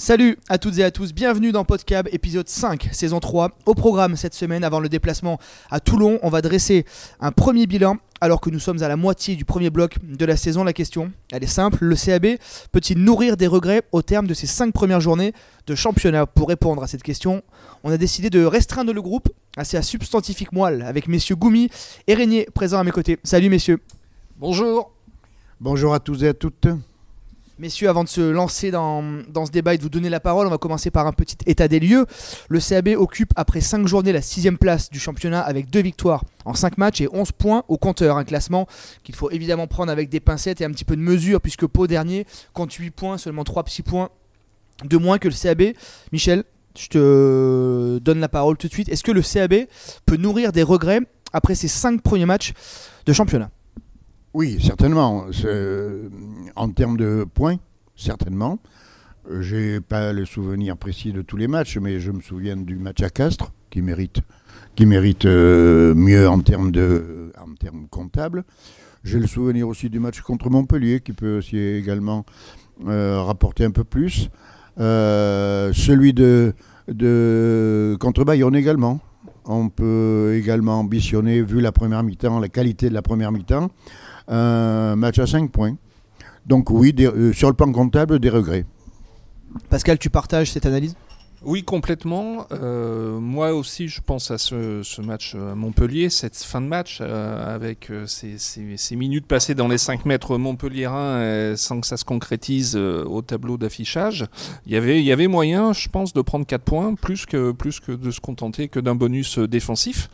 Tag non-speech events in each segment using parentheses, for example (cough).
Salut à toutes et à tous, bienvenue dans Podcab épisode 5, saison 3. Au programme cette semaine, avant le déplacement à Toulon, on va dresser un premier bilan alors que nous sommes à la moitié du premier bloc de la saison. La question, elle est simple, le CAB peut-il nourrir des regrets au terme de ces 5 premières journées de championnat? Pour répondre à cette question, on a décidé de restreindre le groupe assez à substantifique moelle avec messieurs Goumi et Régnier présents à mes côtés. Salut messieurs. Bonjour. Bonjour à tous et à toutes. Messieurs, avant de se lancer dans, ce débat et de vous donner la parole, on va commencer par un petit état des lieux. Le CAB occupe après 5 journées la 6 place du championnat avec 2 victoires en 5 matchs et 11 points au compteur. Un classement qu'il faut évidemment prendre avec des pincettes et un petit peu de mesure puisque Pau dernier compte 8 points, seulement 3 petits points de moins que le CAB. Michel, je te donne la parole tout de suite. Est-ce que le CAB peut nourrir des regrets après ces 5 premiers matchs de championnat? Oui, certainement. En termes de points, certainement. J'ai pas le souvenir précis de tous les matchs, mais je me souviens du match à Castres, qui mérite, qui mérite euh, mieux en termes, de, en termes comptables. J'ai le souvenir aussi du match contre Montpellier, qui peut aussi également euh, rapporter un peu plus. Euh, celui de, de contre Bayonne également. On peut également ambitionner, vu la première mi-temps, la qualité de la première mi-temps, un match à 5 points. Donc oui, euh, sur le plan comptable, des regrets. Pascal, tu partages cette analyse? Oui, complètement. Euh, moi aussi, je pense à ce, match à Montpellier, cette fin de match, euh, avec euh, ces, minutes passées dans les 5 mètres montpelliérains sans que ça se concrétise au tableau d'affichage. Il y, avait, moyen, je pense, de prendre 4 points, plus que, plus que de se contenter que d'un bonus défensif.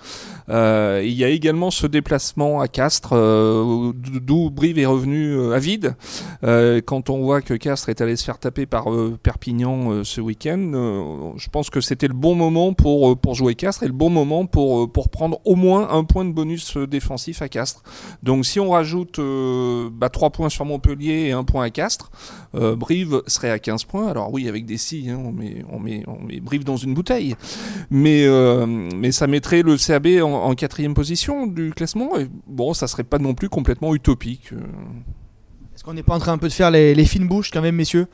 il y a également ce déplacement à Castres, d'où Brive est revenu à vide. quand on voit que Castres est allé se faire taper par Perpignan ce week-end, je pense que c'était le bon moment pour, euh, pour jouer Castres et le bon moment pour, euh, pour prendre au moins un point de bonus euh, défensif à Castres. Donc si on rajoute bah, 3 points sur Montpellier et 1 point à Castres, Brive serait à 15 points. Alors oui, avec des si, hein, on, met, on, met, on met Brive dans une bouteille. Mais, mais ça mettrait le CAB en, quatrième position du classement. Bon, ça serait pas non plus complètement utopique. Est-ce qu'on n'est pas en train un peu de faire les fines bouches quand même, messieurs?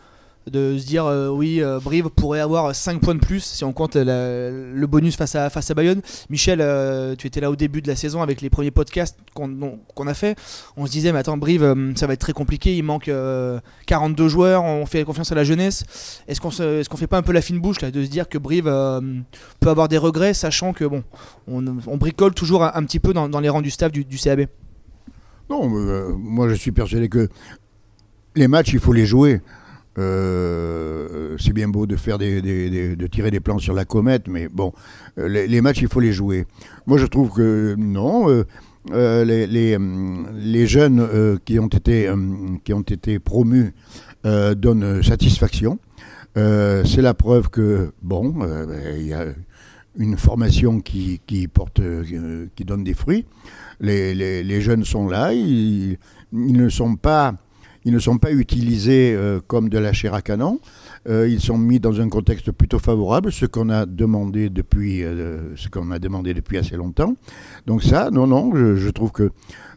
De se dire euh, oui euh, Brive pourrait avoir 5 points de plus si on compte le bonus face à, face à Bayonne. Michel, euh, tu étais là au début de la saison avec les premiers podcasts qu'on a fait. On se disait mais attends Brive ça va être très compliqué, il manque 42 joueurs, on fait confiance à la jeunesse. Est-ce qu'on est fait pas un peu la fine bouche là de se dire que Brive peut avoir des regrets sachant que bon on, bricole toujours un, petit peu dans, les rangs du staff du, du CAB Non, moi je suis persuadé que les matchs il faut les jouer. Euh, c'est bien beau de faire des, de tirer des plans sur la comète, mais bon, euh, les, matchs, il faut les jouer. Moi, je trouve que non. Euh, les, les, jeunes qui, ont été, qui ont été promus donnent satisfaction. c'est la preuve que, bon, il y a une formation qui, qui porte, qui donne des fruits. Les, jeunes sont là, ils ne sont pas ils ne sont pas utilisés euh, comme de la chair à canon. Euh, ils sont mis dans un contexte plutôt favorable, ce qu'on a demandé depuis, euh, ce qu'on a demandé depuis assez longtemps. Donc ça, non, non, je, trouve que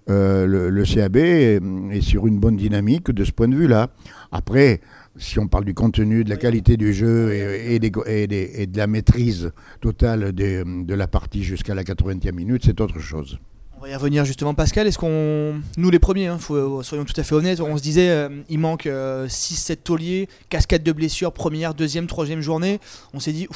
le, CAB est, sur une bonne dynamique de ce point de vue-là. Après, si on parle du contenu, de la qualité du jeu et, et de la maîtrise totale de la partie jusqu'à la 80e minute, c'est autre chose. On va y revenir justement, Pascal. Est-ce qu'on, nous les premiers, hein, soyons tout à fait honnêtes, on se disait euh, il manque 6-7 euh, tauliers, cascade de blessures, première, deuxième, troisième journée. On s'est dit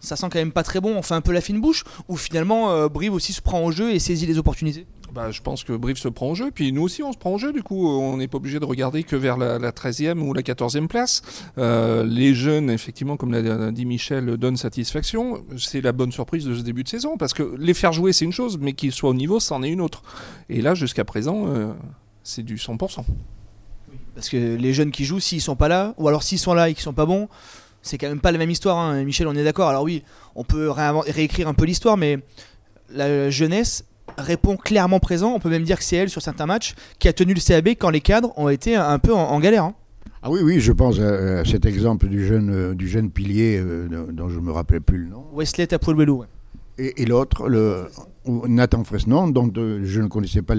ça sent quand même pas très bon. On fait un peu la fine bouche ou finalement euh, Brive aussi se prend au jeu et saisit les opportunités? Bah, je pense que Brive se prend au jeu, puis nous aussi on se prend au jeu, du coup on n'est pas obligé de regarder que vers la, 13e ou la 14e place. Euh, les jeunes, effectivement, comme l'a dit Michel, donnent satisfaction. C'est la bonne surprise de ce début de saison, parce que les faire jouer c'est une chose, mais qu'ils soient au niveau, c'en est une autre. Et là, jusqu'à présent, euh, c'est du 100%. Parce que les jeunes qui jouent, s'ils sont pas là, ou alors s'ils sont là et qu'ils sont pas bons, c'est quand même pas la même histoire. Hein. Michel, on est d'accord. Alors oui, on peut réécrire un peu l'histoire, mais la jeunesse répond clairement présent. On peut même dire que c'est elle sur certains matchs qui a tenu le CAB quand les cadres ont été un peu en, galère. Hein. Ah oui, oui, je pense à, cet exemple du jeune, euh, du jeune pilier euh, dont je ne me rappelais plus le nom. Wesley Tapouelwelou. Et, et l'autre, le, Nathan Fresnon, dont euh, je ne connaissais pas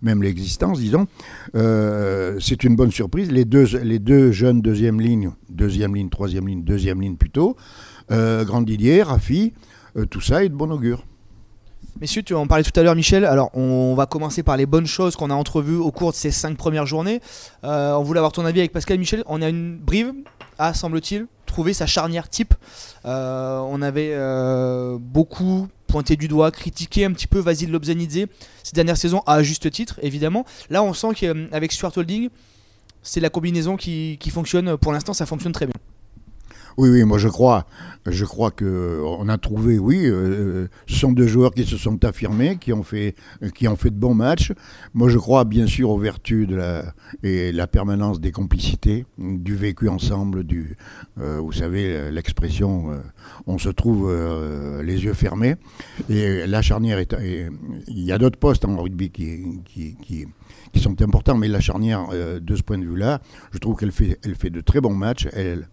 même l'existence, disons. Euh, c'est une bonne surprise. Les deux, les deux jeunes deuxième ligne, deuxième ligne, troisième ligne, deuxième ligne plutôt, euh, Grand Didier, Rafi, tout ça est de bon augure. Messieurs, tu en parlais tout à l'heure, Michel. Alors, on va commencer par les bonnes choses qu'on a entrevues au cours de ces cinq premières journées. on voulait avoir ton avis avec Pascal Michel. On a une brive, à semble-t-il, trouver sa charnière type. on avait beaucoup pointé du doigt, critiqué un petit peu Vasil Lobzanidze ces dernières saisons, à juste titre, évidemment. Là, on sent qu'avec Stuart Holding, c'est la combinaison qui fonctionne. Pour l'instant, ça fonctionne très bien. Oui, oui, moi je crois. Je crois qu'on a trouvé, oui, euh, ce sont deux joueurs qui se sont affirmés, qui ont fait, qui ont fait de bons matchs. Moi je crois bien sûr aux vertus de la, et la permanence des complicités, du vécu ensemble, du, euh, vous savez, l'expression, euh, on se trouve les yeux fermés. Et la charnière, est, il y a d'autres postes en rugby qui, qui, qui qui sont importants, mais la charnière, de ce point de vue-là, je trouve qu'elle fait, elle fait de très bons matchs. Elle,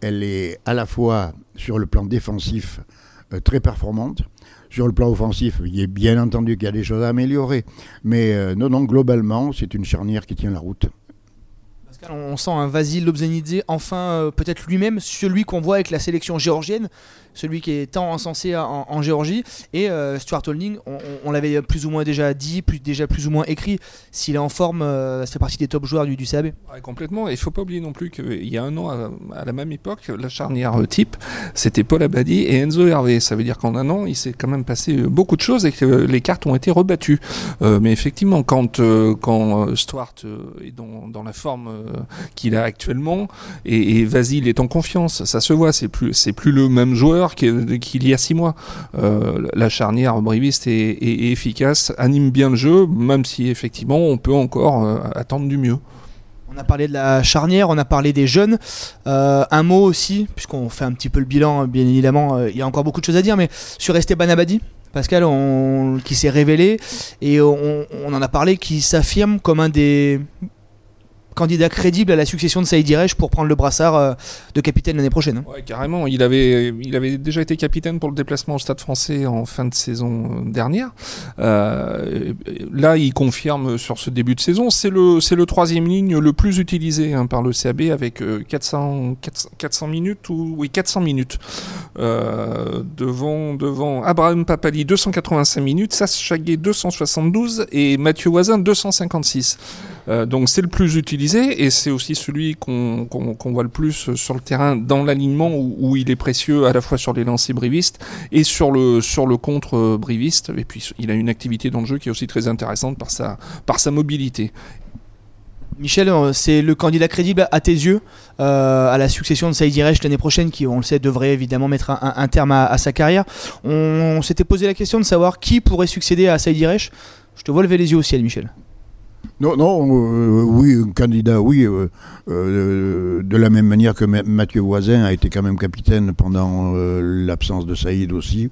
elle est à la fois sur le plan défensif euh, très performante. Sur le plan offensif, il est bien entendu qu'il y a des choses à améliorer. Mais euh, non, non, globalement, c'est une charnière qui tient la route. Pascal, on sent un Vasil Lobzanidze, enfin euh, peut-être lui-même, celui qu'on voit avec la sélection géorgienne, celui qui est tant encensé en, Géorgie. Et euh, Stuart Holding, on, l'avait plus ou moins déjà dit, plus, déjà plus ou moins écrit. S'il est en forme, euh, ça fait partie des top joueurs du, du CAB. complètement. Et il faut pas oublier non plus qu'il y a un an, à, la même époque, la charnière type, c'était Paul Abadi et Enzo Hervé. Ça veut dire qu'en un an, il s'est quand même passé beaucoup de choses et que les cartes ont été rebattues. Euh, mais effectivement, quand, quand Stuart est dans, la forme qu'il a actuellement et, et Vasil est en confiance, ça se voit. C'est plus, plus le même joueur qu'il y a six mois. Euh, la charnière briviste est, efficace, anime bien le jeu, même si effectivement on peut encore euh, attendre du mieux. On a parlé de la charnière, on a parlé des jeunes. Euh, un mot aussi, puisqu'on fait un petit peu le bilan, bien évidemment, il y a encore beaucoup de choses à dire, mais sur Esteban Abadi, Pascal, qui s'est révélé, et on, en a parlé, qui s'affirme comme un des candidat crédible à la succession de Saïd Iresh pour prendre le brassard euh, de capitaine l'année prochaine. Hein. Ouais, carrément. Il avait, il avait déjà été capitaine pour le déplacement au Stade français en fin de saison dernière. Euh, là, il confirme sur ce début de saison. C'est le, c'est le troisième ligne le plus utilisé hein, par le CAB avec 400, euh, 400, minutes ou oui 400 minutes devant, devant Abraham Papali 285 minutes, Sas Chaguet 272 et Mathieu Voisin 256. Donc c'est le plus utilisé et c'est aussi celui qu'on voit le plus sur le terrain dans l'alignement où, il est précieux à la fois sur les lancers brivistes et sur le, sur le contre briviste. Et puis il a une activité dans le jeu qui est aussi très intéressante par sa, par sa mobilité. Michel, euh, c'est le candidat crédible à tes yeux euh, à la succession de Saïd l'année prochaine, qui, on le sait, devrait évidemment mettre un, terme à, sa carrière. On, s'était posé la question de savoir qui pourrait succéder à Saïd. Je te vois lever les yeux au ciel, Michel. Non, non, euh, oui, un candidat, oui, euh, euh, de la même manière que Mathieu Voisin a été quand même capitaine pendant l'absence de Saïd aussi,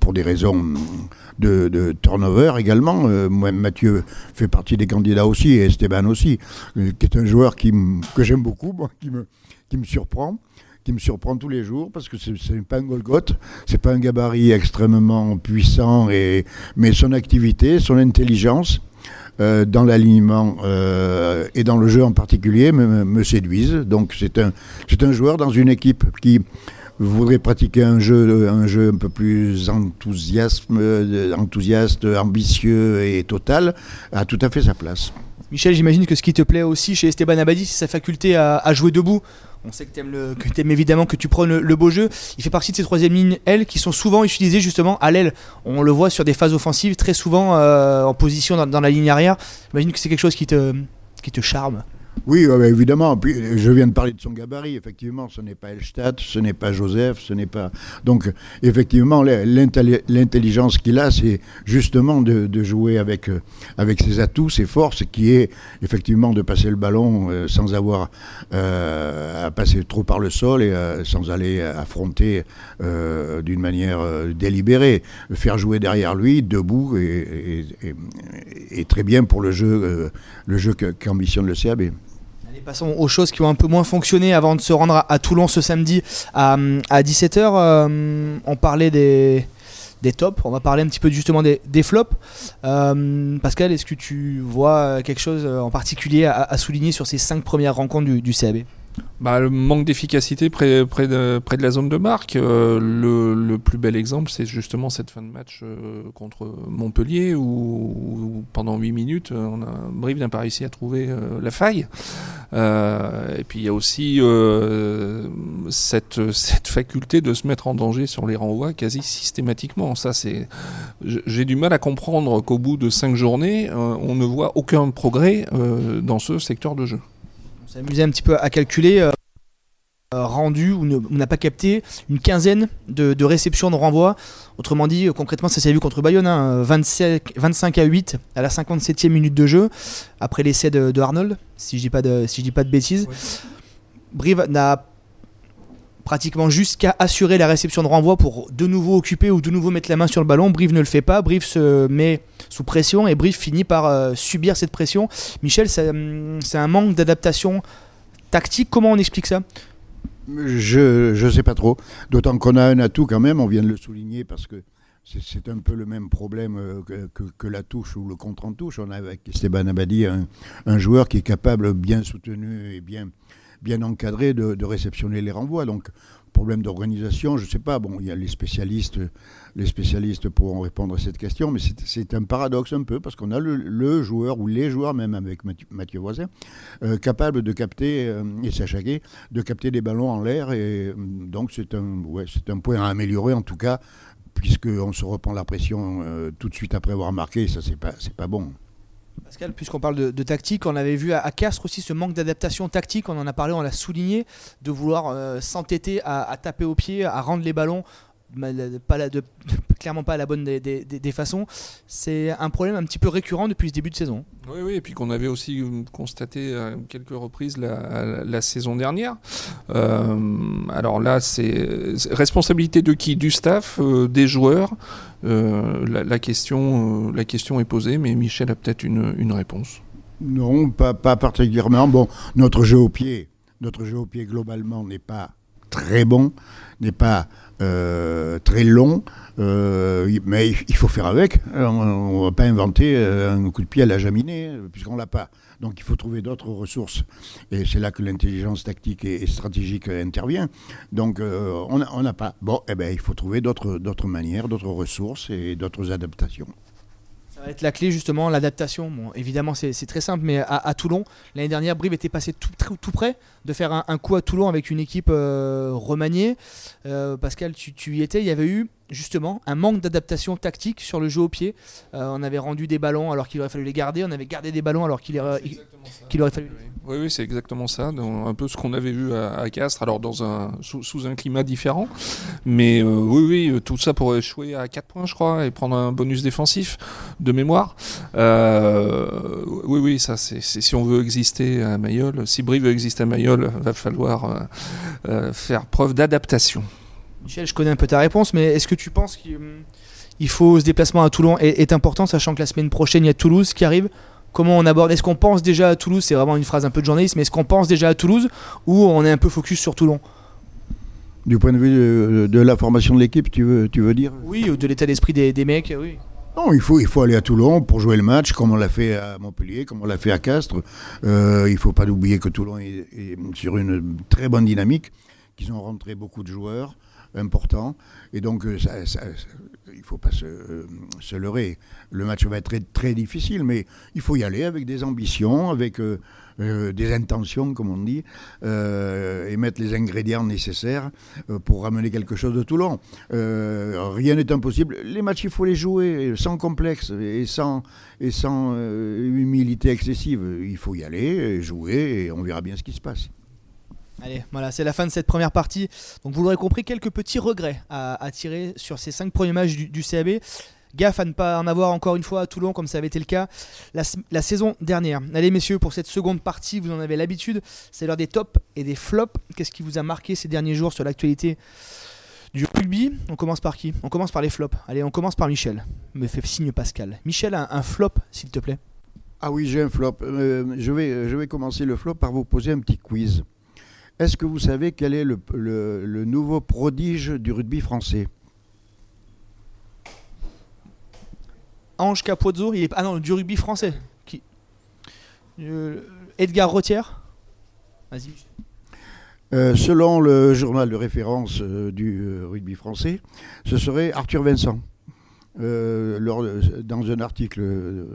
pour des raisons de, turnover également. moi, Mathieu fait partie des candidats aussi, et Esteban aussi, qui est un joueur qui que j'aime beaucoup, qui, me, qui me surprend qui me surprend tous les jours parce que ce n'est pas un Golgoth, c'est pas un gabarit extrêmement puissant, et, mais son activité, son intelligence, euh, dans l'alignement euh, et dans le jeu en particulier me, séduisent. Donc c'est un, joueur dans une équipe qui voudrait pratiquer un jeu, un jeu un peu plus enthousiaste, ambitieux et total, a tout à fait sa place. Michel, j'imagine que ce qui te plaît aussi chez Esteban Abadi, c'est sa faculté à jouer debout. On sait que tu aimes, évidemment que tu prônes le, beau jeu. Il fait partie de ces troisième lignes L qui sont souvent utilisées justement à l'aile. On le voit sur des phases offensives, très souvent euh, en position dans, la ligne arrière. J'imagine que c'est quelque chose qui te charme. Oui, évidemment. Puis, je viens de parler de son gabarit. Effectivement, ce n'est pas Elstadt, ce n'est pas Joseph, ce n'est pas. Donc, effectivement, l'intelligence qu'il a, c'est justement de, jouer avec, euh, avec ses atouts, ses forces, qui est effectivement de passer le ballon euh, sans avoir euh, à passer trop par le sol et sans aller affronter d'une manière délibérée. Faire jouer derrière lui, debout, et, très bien pour le jeu, le jeu qu'ambitionne le CAB passons aux choses qui ont un peu moins fonctionné avant de se rendre à, Toulon ce samedi à, 17h. Euh, on parlait des, des tops. On va parler un petit peu justement des, flops. Euh, Pascal, est-ce que tu vois quelque chose en particulier à, à souligner sur ces cinq premières rencontres du, du CAB bah, le manque d'efficacité près, de, la zone de marque. Euh, le, plus bel exemple, c'est justement cette fin de match euh, contre Montpellier où, pendant 8 minutes, on a, Brive n'a pas réussi à trouver euh, la faille. et puis il y a aussi cette, faculté de se mettre en danger sur les renvois quasi systématiquement. Ça, j'ai du mal à comprendre qu'au bout de 5 journées, on ne voit aucun progrès dans ce secteur de jeu s'est amusé un petit peu à calculer. Euh, rendu ou n'a pas capté une quinzaine de, de, réceptions de renvoi. Autrement dit, concrètement, ça s'est vu contre Bayonne, hein, 25, 25, à 8 à la 57e minute de jeu, après l'essai de, de, Arnold, si je dis pas de, si je dis pas de bêtises. Oui. Brive n'a pratiquement jusqu'à assurer la réception de renvoi pour de nouveau occuper ou de nouveau mettre la main sur le ballon. Brive ne le fait pas, Brive se met sous pression et Brive finit par euh, subir cette pression. Michel, c'est un manque d'adaptation tactique. Comment on explique ça? Je ne sais pas trop. D'autant qu'on a un atout quand même, on vient de le souligner parce que c'est un peu le même problème euh, que, que, la touche ou le contre en touche. On a avec Esteban Abadi un, un, joueur qui est capable, bien soutenu et bien, bien encadré, de, réceptionner les renvois. Donc, problème d'organisation, je ne sais pas. Bon, il y a les spécialistes, les spécialistes pourront répondre à cette question, mais c'est un paradoxe un peu parce qu'on a le, joueur ou les joueurs, même avec Mathieu, Mathieu Voisin, euh, capable de capter euh, et Sachaguet, de capter des ballons en l'air. Et donc c'est un, ouais, un point à améliorer en tout cas, puisqu'on se reprend la pression euh, tout de suite après avoir marqué. Ça c'est pas, c'est pas bon. Pascal, puisqu'on parle de, tactique, on avait vu à, à Castres aussi ce manque d'adaptation tactique, on en a parlé, on l'a souligné, de vouloir euh, s'entêter à, à, taper au pied, à rendre les ballons pas la, de, (laughs) clairement pas à la bonne des, des, des façons. C'est un problème un petit peu récurrent depuis ce début de saison. Oui, oui, et puis qu'on avait aussi constaté à quelques reprises la, la saison dernière. Euh, alors là, c'est responsabilité de qui? Du staff, euh, des joueurs. Euh, la, la, question, la question est posée, mais Michel a peut-être une, une réponse. Non, pas, pas particulièrement. Bon, notre jeu au pied, notre jeu au pied globalement n'est pas très bon, n'est pas euh, très long, euh, mais il faut faire avec. On ne va pas inventer euh, un coup de pied à la jaminée, puisqu'on ne l'a pas. Donc il faut trouver d'autres ressources. Et c'est là que l'intelligence tactique et, stratégique intervient. Donc euh, on n'a pas. Bon, eh ben, il faut trouver d'autres manières, d'autres ressources et d'autres adaptations. Ça va être la clé justement, l'adaptation. Bon, évidemment, c'est très simple, mais à, Toulon, l'année dernière, Brive était passé tout, près de faire un, coup à Toulon avec une équipe euh, remaniée. Euh, Pascal, tu, y étais, il y avait eu justement un manque d'adaptation tactique sur le jeu au pied. Euh, on avait rendu des ballons alors qu'il aurait fallu les garder, on avait gardé des ballons alors qu'il qu aurait fallu. Oui, oui, c'est exactement ça. Dans un peu ce qu'on avait vu à, à, Castres, alors dans un, sous, sous un climat différent. Mais euh, oui, oui, tout ça pour échouer à 4 points, je crois, et prendre un bonus défensif de mémoire. Euh, oui, oui, ça, c'est si on veut exister à Mayol, si Brie veut exister à Mayol, va falloir euh, euh, faire preuve d'adaptation. Michel, je connais un peu ta réponse, mais est-ce que tu penses qu'il faut ce déplacement à Toulon est, est, important, sachant que la semaine prochaine il y a Toulouse qui arrive? Comment on aborde Est-ce qu'on pense déjà à Toulouse? C'est vraiment une phrase un peu de journaliste, mais est-ce qu'on pense déjà à Toulouse ou on est un peu focus sur Toulon? Du point de vue de, de la formation de l'équipe, tu veux, tu veux dire? Oui, ou de l'état d'esprit des, des, mecs, oui. Non, il faut, il faut aller à Toulon pour jouer le match, comme on l'a fait à Montpellier, comme on l'a fait à Castres. Euh, il ne faut pas oublier que Toulon est, est, sur une très bonne dynamique, qu'ils ont rentré beaucoup de joueurs importants. Et donc, ça, il ne faut pas se, euh, se, leurrer. Le match va être très, difficile, mais il faut y aller avec des ambitions, avec euh, euh, des intentions, comme on dit, euh, et mettre les ingrédients nécessaires pour ramener quelque chose de Toulon. rien n'est impossible. Les matchs, il faut les jouer sans complexe et sans, et sans humilité excessive. Il faut y aller, jouer, et on verra bien ce qui se passe. Allez, voilà, c'est la fin de cette première partie. Donc vous l'aurez compris, quelques petits regrets à, tirer sur ces cinq premiers matchs du, du, CAB. Gaffe à ne pas en avoir encore une fois à Toulon comme ça avait été le cas la, la saison dernière. Allez messieurs, pour cette seconde partie, vous en avez l'habitude, c'est l'heure des tops et des flops. Qu'est-ce qui vous a marqué ces derniers jours sur l'actualité du rugby? On commence par qui? On commence par les flops. Allez, on commence par Michel. Me fait signe Pascal. Michel, un, un flop, s'il te plaît? Ah oui, j'ai un flop. Euh, je, vais, je vais commencer le flop par vous poser un petit quiz. Est-ce que vous savez quel est le, le, le, nouveau prodige du rugby français Ange Capozzo, il est ah non du rugby français. Qui Euh, Edgar Rotière. Vas-y. Euh, selon le journal de référence euh, du rugby français, ce serait Arthur Vincent. Euh, lors dans un article euh,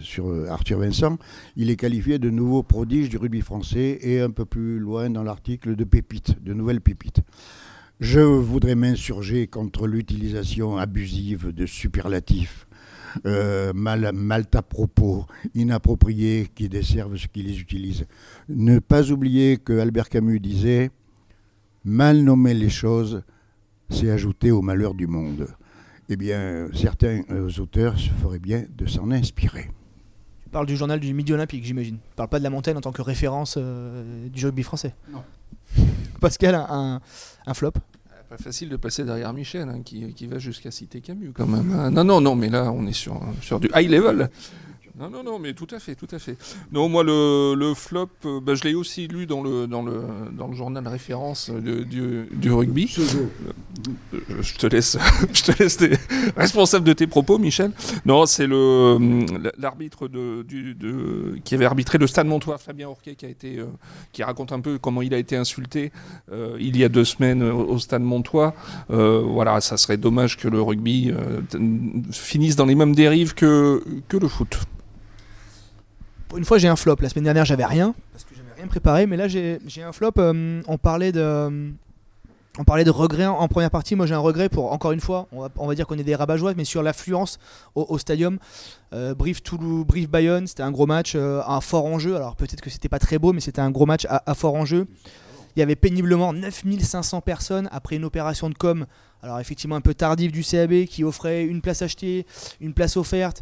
sur euh, Arthur Vincent, il est qualifié de nouveau prodige du rugby français et un peu plus loin dans l'article de pépite, de nouvelles pépites. Je voudrais m'insurger contre l'utilisation abusive de superlatifs, mal, mal à propos, inappropriés qui desservent ceux qui les utilisent. Ne pas oublier que Albert Camus disait Mal nommer les choses, c'est ajouter au malheur du monde. Eh bien, certains euh, auteurs se feraient bien de s'en inspirer. Tu parles du journal du Midi Olympique, j'imagine. Tu parles pas de la montagne en tant que référence euh, du rugby français. Non. (laughs) Pascal, un, un- flop. Pas facile de passer derrière Michel, hein, qui, qui va jusqu'à citer Camus quand même. hein. Non, non, non, mais là, on est sur, sur du high level. Non, non, non, mais tout à fait, tout à fait. Non, moi, le, le flop, euh, bah, je l'ai aussi lu dans le, dans le, dans le journal référence de- du, du rugby. Euh, Je te laisse, (laughs) je te laisse tes- responsable de tes propos, Michel. Non, c'est le euh, l'arbitre de, du- de- qui avait arbitré le Stade Montois, Fabien Orquet, qui a été, euh, qui raconte un peu comment il a été insulté euh, il y a deux semaines au, Stade Montois. Euh, voilà, ça serait dommage que le rugby finisse dans les mêmes dérives que que le foot. Une fois, j'ai un flop. La semaine dernière, j'avais rien parce que j'avais rien préparé, mais là, j'ai un flop. euh, on parlait de. On parlait de regrets en première partie. Moi, j'ai un regret pour, encore une fois, on va, dire qu'on est des rabat mais sur l'affluence au, au stadium. Euh, Brive Toulouse, Brive Bayonne, c'était un gros match, euh, un fort enjeu. Alors peut-être que c'était pas très beau, mais c'était un gros match à, à fort enjeu. Il y avait péniblement 9500 personnes après une opération de com. Alors effectivement un peu tardive du CAB qui offrait une place achetée, une place offerte.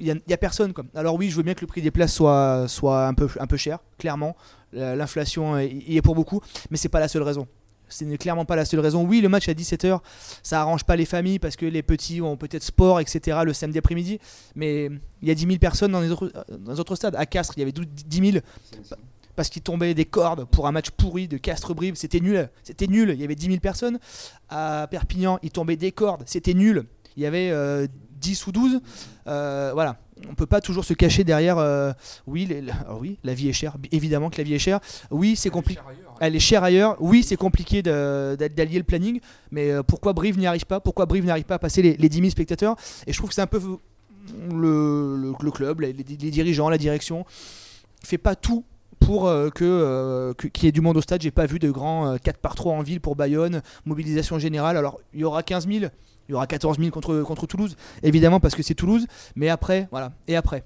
Il n'y a, personne. Quoi. Alors oui, je veux bien que le prix des places soit, soit un, peu, un peu cher, clairement. La- L'inflation euh, y est pour beaucoup, mais c'est pas la seule raison. Ce n'est clairement pas la seule raison. Oui, le match à 17h, ça arrange pas les familles parce que les petits ont peut-être sport, etc. le samedi après-midi. Mais il y a 10 000 personnes dans les autres, dans les stades. À Castres, il y avait 12 10 000 parce qu'il tombait des cordes pour un match pourri de Castres-Brive. C'était nul. C'était nul. Il y avait 10 000 personnes. À Perpignan, il tombait des cordes. C'était nul. Il y avait euh, 10 ou 12. Euh, voilà. On peut pas toujours se cacher derrière. euh, oui, les- oui, la vie est chère. Évidemment que la vie est chère. Oui, c'est compliqué. Elle est chère ailleurs. Oui, c'est compliqué d'allier le planning. Mais euh, pourquoi Brive n'y arrive pas? Pourquoi Brive n'arrive pas à passer les, les 10 000 spectateurs? Et je trouve que c'est un peu le, le- le club, les, les dirigeants, la direction, fait pas tout pour euh, que euh, que- qu'il y ait du monde au stade. J'ai pas vu de grands euh, 4 par 3 en ville pour Bayonne, mobilisation générale. Alors il y aura 15 000, il y aura 14 000 contre, Toulouse, évidemment parce que c'est Toulouse. Mais après, voilà. Et après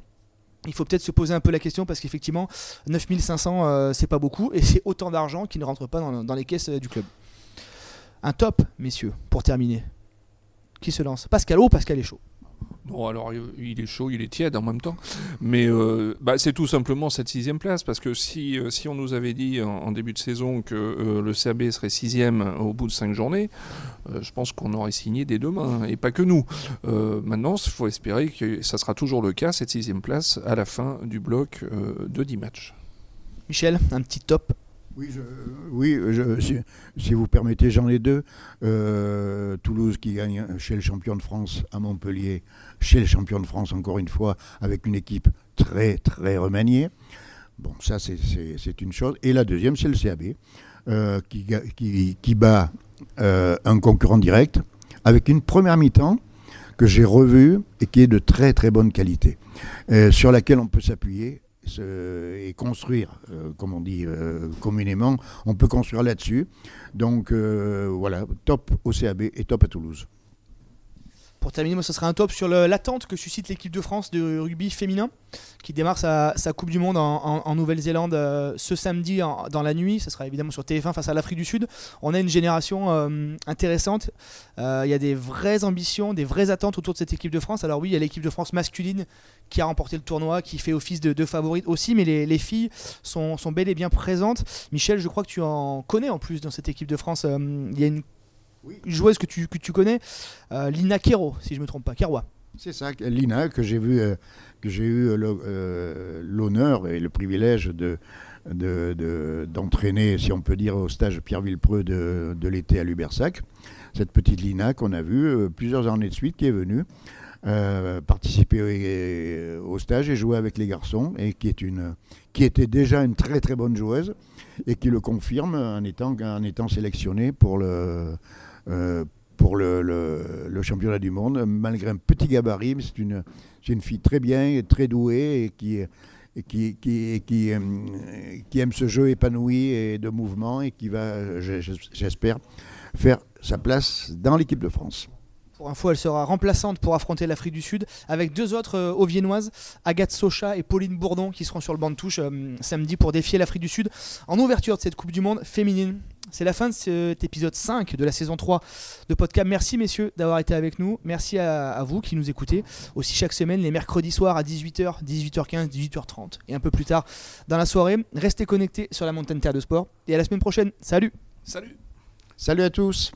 il faut peut-être se poser un peu la question parce qu'effectivement 9500 euh, c'est pas beaucoup et c'est autant d'argent qui ne rentre pas dans, les caisses euh, du club. Un top, messieurs, pour terminer. Qui se lance? Pascal haut, Pascal est chaud. Bon, alors il est chaud, il est tiède en même temps. Mais euh, bah, c'est tout simplement cette sixième place. Parce que si, euh, si on nous avait dit en, début de saison que euh, le CAB serait sixième au bout de cinq journées, je pense qu'on aurait signé dès demain. Et pas que nous. Maintenant, il faut espérer que ça sera toujours le cas, cette sixième place, à la fin du bloc de 10 matchs. Michel, un petit top. Oui, si, vous permettez, j'en ai deux. Euh, Toulouse qui gagne chez le champion de France à Montpellier, chez le champion de France encore une fois, avec une équipe très très remaniée. Bon, ça c'est- une chose. Et la deuxième, c'est le CAB euh, qui, bat euh, un concurrent direct avec une première mi-temps que j'ai revue et qui est de très très bonne qualité, sur laquelle on peut s'appuyer et construire, euh, comme on dit euh, communément, on peut construire là-dessus. Donc euh, voilà, top au CAB et top à Toulouse. Pour terminer, moi, ce sera un top sur l'attente que suscite l'équipe de France de rugby féminin, qui démarre sa, Coupe du Monde en, Nouvelle-Zélande euh, ce samedi dans la nuit. Ce sera évidemment sur TF1 face à l'Afrique du Sud. On a une génération euh, intéressante. Euh, Il y a des vraies ambitions, des vraies attentes autour de cette équipe de France. Alors oui, il y a l'équipe de France masculine qui a remporté le tournoi, qui fait office de, de favorite aussi, mais les, les filles sont, sont bel et bien présentes. Michel, je crois que tu en connais en plus dans cette équipe de France. Il y a une joueuse que tu, que tu connais, euh, Lina Kero, si je me trompe pas. C'est ça, Lina, que j'ai vu, euh, que j'ai eu euh, l'honneur et le privilège de de- de- d'entraîner, si on peut dire, au stage Pierre Villepreux de, de l'été à Lubersac. Cette petite Lina qu'on a vue plusieurs années de suite, qui est venue euh, participer au, stage et jouer avec les garçons, et qui, est une, qui était déjà une très très bonne joueuse, et qui le confirme en étant, en étant sélectionnée pour le, pour le, championnat du monde, malgré un petit gabarit, mais c'est une, fille très bien, et très douée, et euh, qui aime ce jeu épanoui et de mouvement, et qui va, je- je- j'espère, faire sa place dans l'équipe de France. Pour info, elle sera remplaçante pour affronter l'Afrique du Sud avec deux autres euh, Auviennoises, Agathe Socha et Pauline Bourdon, qui seront sur le banc de touche euh, samedi pour défier l'Afrique du Sud en ouverture de cette Coupe du Monde féminine. C'est la fin de cet épisode 5 de la saison 3 de podcast. Merci messieurs d'avoir été avec nous. Merci à, vous qui nous écoutez. Aussi chaque semaine, les mercredis soirs à 18h, 18h15, 18h30 et un peu plus tard dans la soirée. Restez connectés sur la montagne Terre de Sport et à la semaine prochaine. Salut Salut Salut à tous